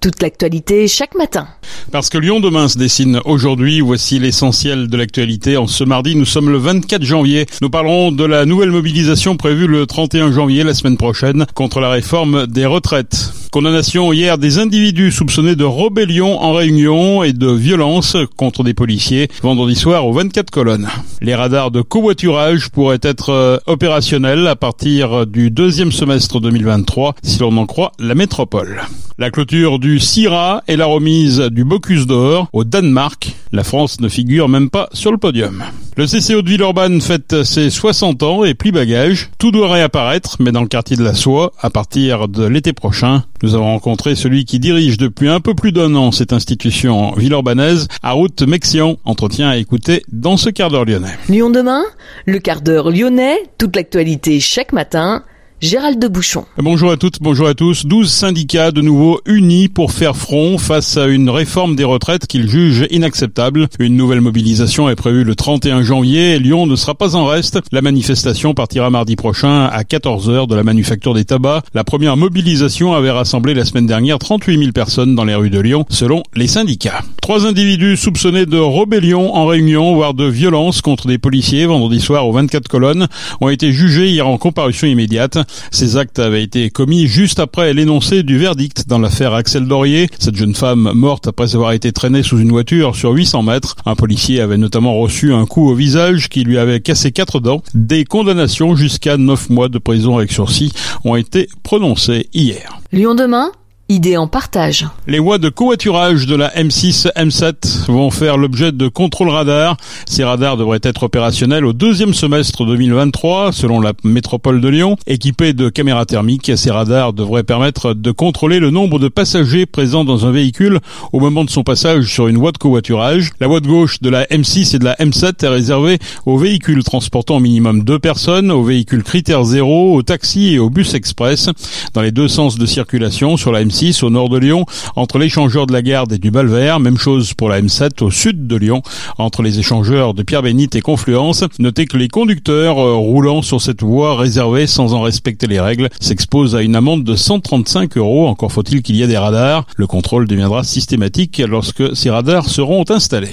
toute l'actualité chaque matin. Parce que Lyon demain se dessine aujourd'hui, voici l'essentiel de l'actualité. En ce mardi, nous sommes le 24 janvier. Nous parlerons de la nouvelle mobilisation prévue le 31 janvier, la semaine prochaine, contre la réforme des retraites. Condamnation hier des individus soupçonnés de rébellion en réunion et de violence contre des policiers vendredi soir aux 24 colonnes. Les radars de covoiturage pourraient être euh, opérationnels à partir du deuxième semestre 2023 si l'on en croit la métropole. La clôture du CIRA et la remise du Bocuse d'Or au Danemark. La France ne figure même pas sur le podium. Le CCO de Villeurbanne fête ses 60 ans et plie bagage. Tout doit réapparaître, mais dans le quartier de la Soie, à partir de l'été prochain. Nous avons rencontré celui qui dirige depuis un peu plus d'un an cette institution villeurbanaise, à route Mexion. Entretien à écouter dans ce quart d'heure lyonnais. Lyon demain, le quart d'heure lyonnais, toute l'actualité chaque matin Gérald de Bouchon. Bonjour à toutes, bonjour à tous. 12 syndicats de nouveau unis pour faire front face à une réforme des retraites qu'ils jugent inacceptable. Une nouvelle mobilisation est prévue le 31 janvier et Lyon ne sera pas en reste. La manifestation partira mardi prochain à 14h de la manufacture des tabacs. La première mobilisation avait rassemblé la semaine dernière 38 000 personnes dans les rues de Lyon, selon les syndicats. Trois individus soupçonnés de rébellion en réunion, voire de violence contre des policiers vendredi soir aux 24 colonnes, ont été jugés hier en comparution immédiate. Ces actes avaient été commis juste après l'énoncé du verdict dans l'affaire Axel Dorier. Cette jeune femme morte après avoir été traînée sous une voiture sur 800 mètres. Un policier avait notamment reçu un coup au visage qui lui avait cassé quatre dents. Des condamnations jusqu'à 9 mois de prison avec sursis ont été prononcées hier. Lyon demain Idée en partage. Les voies de covoiturage de la M6, M7 vont faire l'objet de contrôles radars. Ces radars devraient être opérationnels au deuxième semestre 2023, selon la métropole de Lyon. Équipés de caméras thermiques, ces radars devraient permettre de contrôler le nombre de passagers présents dans un véhicule au moment de son passage sur une voie de covoiturage. La voie de gauche de la M6 et de la M7 est réservée aux véhicules transportant au minimum deux personnes, aux véhicules critères zéro, aux taxis et aux bus express. Dans les deux sens de circulation sur la M6, au nord de Lyon, entre l'échangeur de la Garde et du Balvert. Même chose pour la M7 au sud de Lyon, entre les échangeurs de Pierre-Bénite et Confluence. Notez que les conducteurs euh, roulant sur cette voie réservée sans en respecter les règles s'exposent à une amende de 135 euros. Encore faut-il qu'il y ait des radars. Le contrôle deviendra systématique lorsque ces radars seront installés.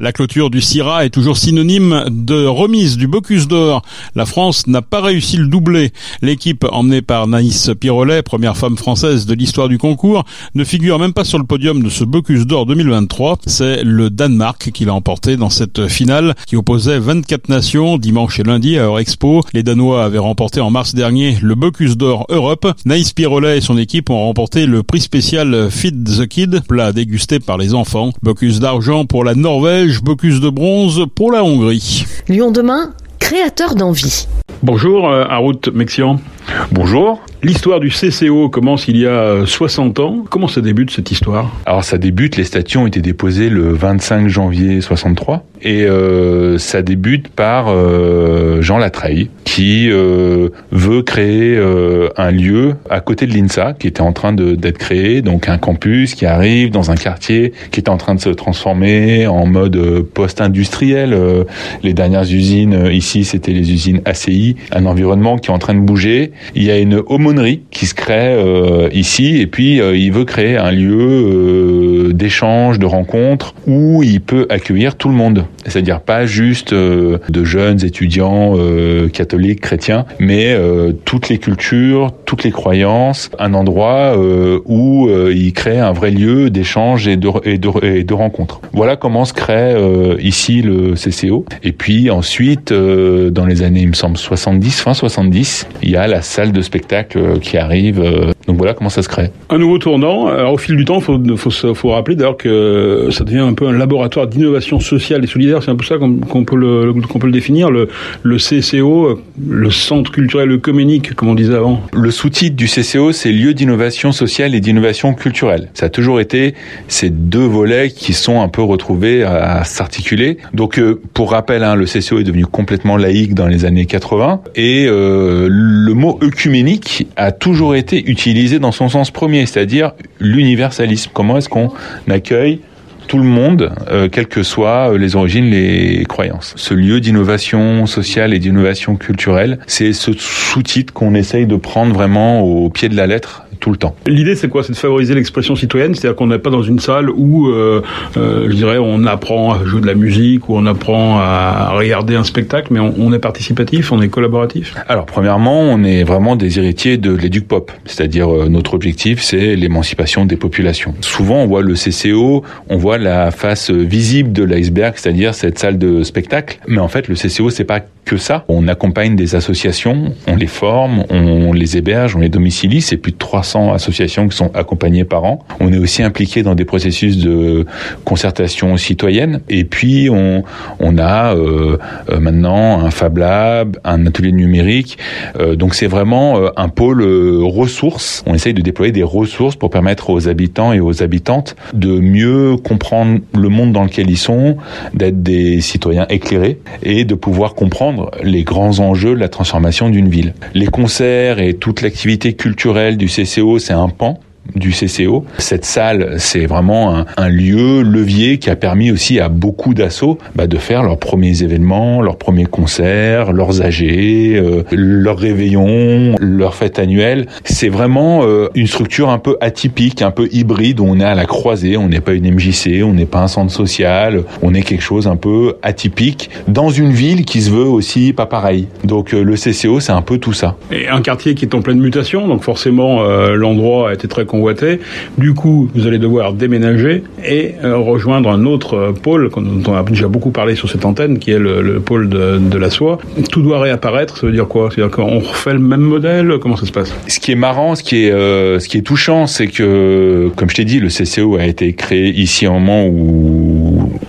La clôture du CIRA est toujours synonyme de remise du Bocuse d'Or. La France n'a pas réussi le doublé. L'équipe emmenée par Naïs Pirolet, première femme française de l'histoire du concours, ne figure même pas sur le podium de ce Bocuse d'Or 2023. C'est le Danemark qui l'a emporté dans cette finale qui opposait 24 nations dimanche et lundi à Eurexpo. Les Danois avaient remporté en mars dernier le Bocuse d'Or Europe. Naïs Pirolet et son équipe ont remporté le prix spécial Feed the Kid, plat dégusté par les enfants. Bocuse d'argent pour la Norvège Bocuse de bronze pour la Hongrie. Lyon demain, créateur d'envie. Bonjour, euh, route Mexian. Bonjour. L'histoire du CCO commence il y a 60 ans. Comment ça débute cette histoire? Alors ça débute, les statuts ont été déposés le 25 janvier 63 et euh, ça débute par euh, Jean Latreille qui euh, veut créer euh, un lieu à côté de l'INSA qui était en train d'être créé, donc un campus qui arrive dans un quartier qui est en train de se transformer en mode euh, post-industriel. les dernières usines ici, c'était les usines ACI, un environnement qui est en train de bouger. Il y a une aumônerie qui se crée ici et puis il veut créer un lieu d'échange, de rencontre où il peut accueillir tout le monde. C'est-à-dire pas juste de jeunes étudiants catholiques chrétien, mais euh, toutes les cultures, toutes les croyances, un endroit euh, où euh, il crée un vrai lieu d'échange et de, et. Voilà comment se crée ici le CCO. Et puis ensuite, dans les années, il me semble, 70, fin 70, il y a la salle de spectacle qui arrive. Donc voilà comment ça se crée. Un nouveau tournant. Alors, au fil du temps, il faut, faut, faut, rappeler d'ailleurs que ça devient un peu un laboratoire d'innovation sociale et solidaire. C'est un peu ça qu'on peut, le, qu'on peut le définir. Le, le CCO, le centre culturel œcuménique, comme on disait avant. Le sous-titre du CCO, c'est lieu d'innovation sociale et d'innovation culturelle. Ça a toujours été ces deux volets qui sont un peu retrouvés à, s'articuler. Donc, euh, pour rappel, hein, le CCO est devenu complètement laïque dans les années 80 et euh, le mot œcuménique a toujours été utilisé dans son sens premier, c'est-à-dire l'universalisme. Comment est-ce qu'on accueille tout le monde, euh, quelles que soient les origines, les croyances. Ce lieu d'innovation sociale et d'innovation culturelle, c'est ce sous-titre qu'on essaye de prendre vraiment au pied de la lettre tout le temps. L'idée, c'est quoi? C'est de favoriser l'expression citoyenne, c'est-à-dire qu'on n'est pas dans une salle où, euh, euh, je dirais, on apprend à jouer de la musique ou on apprend à regarder un spectacle, mais on, on est participatif, on est collaboratif. Alors, premièrement, on est vraiment des héritiers de l'éduc pop, c'est-à-dire euh, notre objectif, c'est l'émancipation des populations. Souvent, on voit le CCO, on voit la face visible de l'iceberg, c'est-à-dire cette salle de spectacle, mais en fait, le CCO, c'est pas que ça. On accompagne des associations, on les forme, on les héberge, on les domicilie. C'est plus de 300 associations qui sont accompagnées par an. On est aussi impliqué dans des processus de concertation citoyenne. Et puis on, a euh, euh maintenant un Fab Lab, un atelier numérique. Euh, donc c'est vraiment un pôle ressources. On essaye de déployer des ressources pour permettre aux habitants et aux habitantes de mieux le monde dans lequel ils sont, d'être des citoyens éclairés et de pouvoir comprendre les grands enjeux de la transformation d'une ville. Les concerts et toute l'activité culturelle du CCO, c'est un pan du CCO. Cette salle, c'est vraiment un, lieu levier qui a permis aussi à beaucoup d'assauts bah, de faire leurs premiers événements, leurs premiers concerts, leurs AG, euh, leurs réveillons, leurs fêtes annuelles. C'est vraiment euh, une structure un peu atypique, un peu hybride, où on est à la croisée, on n'est pas une MJC, on n'est pas un centre social, on est quelque chose un peu atypique dans une ville qui se veut aussi pas pareil. Donc euh, le CCO, c'est un peu tout ça. Et un quartier qui est en pleine mutation, donc forcément euh, l'endroit a été très Du coup, vous allez devoir déménager et euh, rejoindre un autre euh, pôle dont on a déjà beaucoup parlé sur cette antenne, qui est le, le pôle de, la soie. Tout doit réapparaître. Ça veut dire quoi? C'est-à-dire qu'on refait le même modèle? Comment ça se passe? Ce qui est marrant, ce qui est, euh, ce qui est touchant, c'est que, comme je t'ai dit, le CCO a été créé ici au moment où,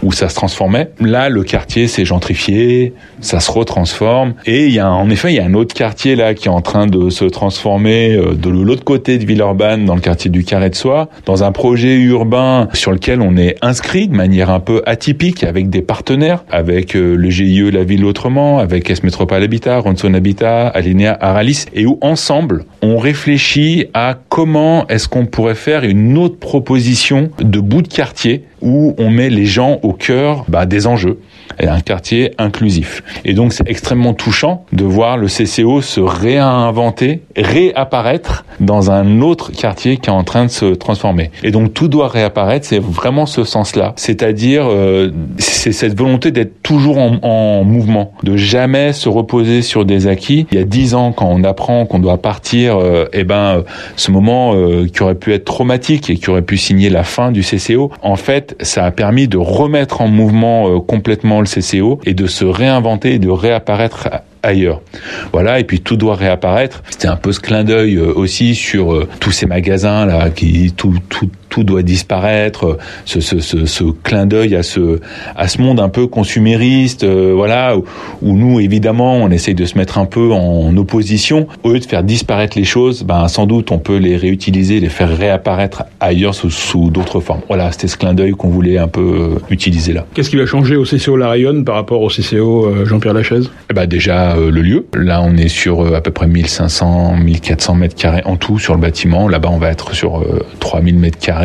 où ça se transformait. Là, le quartier s'est gentrifié, ça se retransforme. Et il y a, en effet, il y a un autre quartier là qui est en train de se transformer de l'autre côté de Villeurbanne, dans le quartier du Carré de Soie, dans un projet urbain sur lequel on est inscrit de manière un peu atypique avec des partenaires, avec euh, le GIE La Ville Autrement, avec S Métropole Habitat, Ronson Habitat, Alinea Aralis, et où ensemble on réfléchit à comment est-ce qu'on pourrait faire une autre proposition de bout de quartier où on met les gens au cœur bah, des enjeux et un quartier inclusif. Et donc c'est extrêmement touchant de voir le CCO se réinventer, réapparaître dans un autre quartier qui est en train de se transformer. Et donc tout doit réapparaître, c'est vraiment ce sens-là. C'est-à-dire euh, c'est cette volonté d'être toujours en, en, mouvement, de jamais se reposer sur des acquis. Il y a dix ans, quand on apprend qu'on doit partir, euh, eh ben ce moment euh, qui aurait pu être traumatique et qui aurait pu signer la fin du CCO, en fait, ça a permis de remettre en mouvement euh, complètement le CCO et de se réinventer et de réapparaître ailleurs. Voilà, et puis tout doit réapparaître. C'était un peu ce clin d'œil aussi sur euh, tous ces magasins là qui tout tout tout doit disparaître. Ce ce ce, ce clin d'œil à ce à ce monde un peu consumériste, euh, voilà, où, où, nous évidemment on essaye de se mettre un peu en opposition au lieu de faire disparaître les choses. Ben sans doute on peut les réutiliser, les faire réapparaître ailleurs sous, sous d'autres formes. Voilà, c'était ce clin d'œil qu'on voulait un peu utiliser là. Qu'est-ce qui va changer au CCO La Rayonne par rapport au CCO euh, Jean-Pierre Lachaise? Eh ben déjà euh, le lieu. Là, on est sur euh, à peu près 1500, 1400 mètres carrés en tout sur le bâtiment. Là-bas, on va être sur 3000 mètres carrés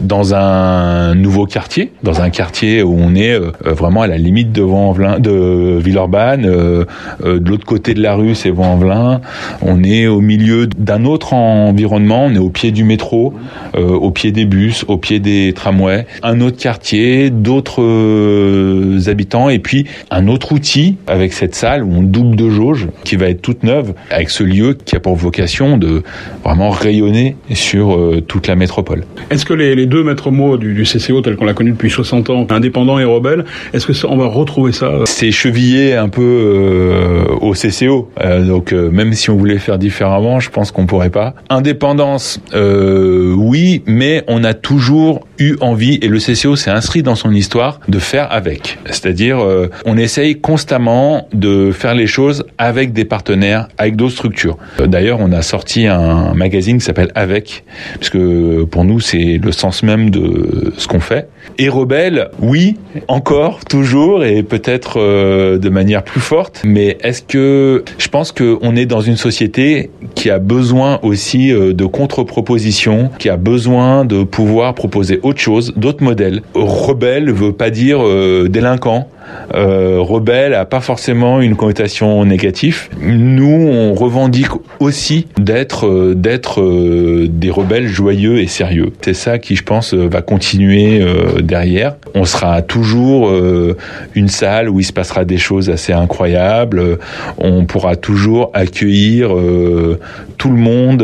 dans un nouveau quartier, dans un quartier où on est vraiment à la limite de Vaux-en-Velin, de Villeurbanne. de l'autre côté de la rue, c'est Vaux-en-Velin. On est au milieu d'un autre environnement. On est au pied du métro, au pied des bus, au pied des tramways. Un autre quartier, d'autres habitants et puis un autre outil avec cette salle où on double de jauge qui va être toute neuve avec ce lieu qui a pour vocation de vraiment rayonner sur euh, toute la métropole. Est-ce que les, deux maîtres mots du, CCO tel qu'on l'a connu depuis 60 ans, indépendant et rebelle, est-ce que on va retrouver ça C'est chevillé un peu euh, au CCO. Euh, donc même si on voulait faire différemment, je pense qu'on pourrait pas. Indépendance, oui, mais on a toujours eu envie et le CCO s'est inscrit dans son histoire de faire avec. C'est-à-dire on essaye constamment de faire les choses avec des partenaires, avec d'autres structures. D'ailleurs, on a sorti un magazine qui s'appelle Avec, puisque pour nous, c'est le sens même de ce qu'on fait. Et rebelle, oui, encore, toujours, et peut-être euh, de manière plus forte. Mais est-ce que je pense qu'on est dans une société qui a besoin aussi euh, de contre-propositions, qui a besoin de pouvoir proposer autre chose, d'autres modèles. Rebelle veut pas dire euh, délinquant. Euh, rebelle a pas forcément une connotation négative. Nous, on revendique aussi d'être euh, d'être euh, des rebelles joyeux et sérieux. C'est ça qui, je pense, va continuer derrière. On sera toujours une salle où il se passera des choses assez incroyables. On pourra toujours accueillir tout le monde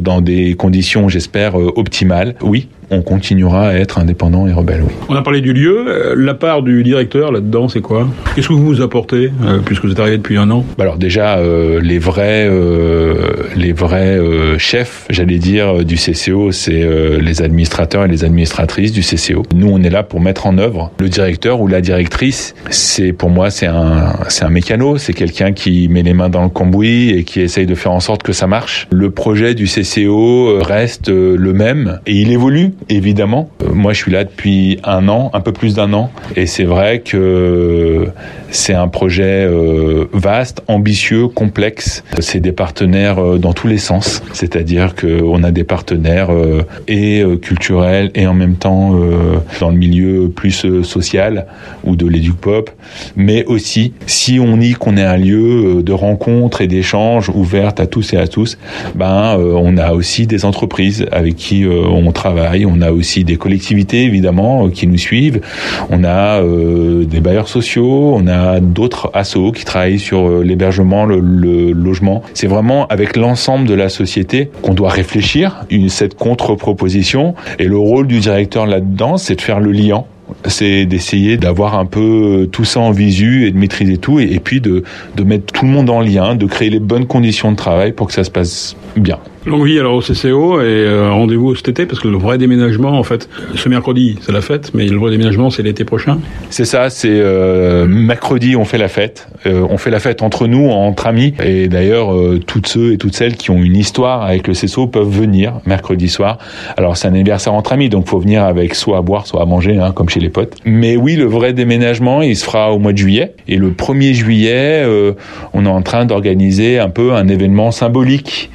dans des conditions, j'espère, optimales. Oui, on continuera à être indépendant et rebelle. Oui. On a parlé du lieu. Euh, la part du directeur là-dedans, c'est quoi? Qu'est-ce que vous vous apportez euh, puisque vous êtes arrivé depuis un an? Bah Alors déjà, euh, les vrais, les vrais chefs, j'allais dire, du CCO, c'est les administrateurs et les administratrices du CCO. Nous, on est là pour mettre en œuvre. Le directeur ou la directrice, c'est pour moi, c'est un, c'est un mécano. C'est quelqu'un qui met les mains dans le cambouis et qui essaye de faire en sorte que ça marche. Le projet du CCO reste le même et il évolue évidemment. Euh, moi, je suis là depuis un an, un peu plus d'un an, et c'est vrai que c'est un projet euh, vaste, ambitieux, complexe. C'est des partenaires euh, dans tous les sens, c'est-à-dire qu'on a des partenaires et culturels et en même temps dans le milieu plus social ou de l'éduc-pop, mais aussi si on dit qu'on est un lieu de rencontre et d'échange ouverte à tous et à tous, ben on a aussi des entreprises avec qui on travaille on a aussi des collectivités évidemment euh, qui nous suivent. On a euh, des bailleurs sociaux, on a d'autres assos qui travaillent sur euh, l'hébergement, le, logement. C'est vraiment avec l'ensemble de la société qu'on doit réfléchir une, cette contre-proposition. Et le rôle du directeur là-dedans, c'est de faire le lien c'est d'essayer d'avoir un peu tout ça en visu et de maîtriser tout et, puis de, de mettre tout le monde en lien, de créer les bonnes conditions de travail pour que ça se passe bien. Longue vie alors au CCO et euh, rendez-vous cet été parce que le vrai déménagement en fait ce mercredi c'est la fête mais le vrai déménagement c'est l'été prochain. C'est ça, c'est euh, mercredi on fait la fête, euh, on fait la fête entre nous entre amis et d'ailleurs toutes ceux et toutes celles qui ont une histoire avec le CCO peuvent venir mercredi soir. Alors c'est un anniversaire entre amis donc faut venir avec soit à boire soit à manger hein, comme chez les potes. Mais oui le vrai déménagement il se fera au mois de juillet et le 1er juillet on est en train d'organiser un peu un événement symbolique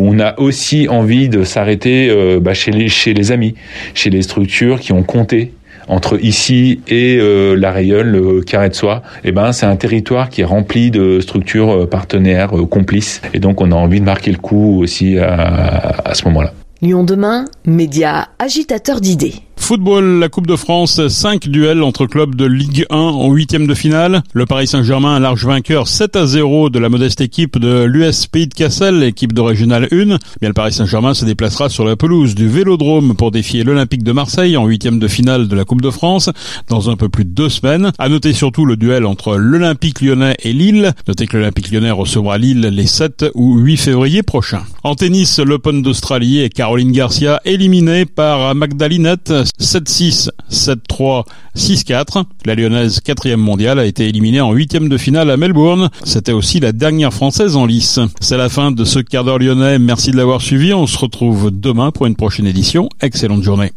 on a aussi envie de s'arrêter euh, bah, chez, les, amis, chez les structures qui ont compté entre ici et euh, la Rayonne, le Carré de Soie, eh ben c'est un territoire qui est rempli de structures euh, partenaires, complices, et donc on a envie de marquer le coup aussi à, à ce moment-là. Lyon demain, média agitateur d'idées. Football, la Coupe de France, 5 duels entre clubs de Ligue 1 en huitième de finale. Le Paris Saint-Germain, large vainqueur 7 à 0 de la modeste équipe de l'US Pays de Cassel, équipe de Régional 1. Bien, le Paris Saint-Germain se déplacera sur la pelouse du Vélodrome pour défier l'Olympique de Marseille en huitième de finale de la Coupe de France dans un peu plus de deux semaines. À noter surtout le duel entre l'Olympique lyonnais et Lille. Notez que l'Olympique lyonnais recevra Lille les 7 ou 8 février prochains. En tennis, l'Open d'Australie et Caroline Garcia éliminée par Magdalinette 7-6, 7-3, 6-4. La lyonnaise quatrième mondiale a été éliminée en huitième de finale à Melbourne. C'était aussi la dernière française en lice. C'est la fin de ce quart d'heure lyonnais. Merci de l'avoir suivi. On se retrouve demain pour une prochaine édition. Excellente journée.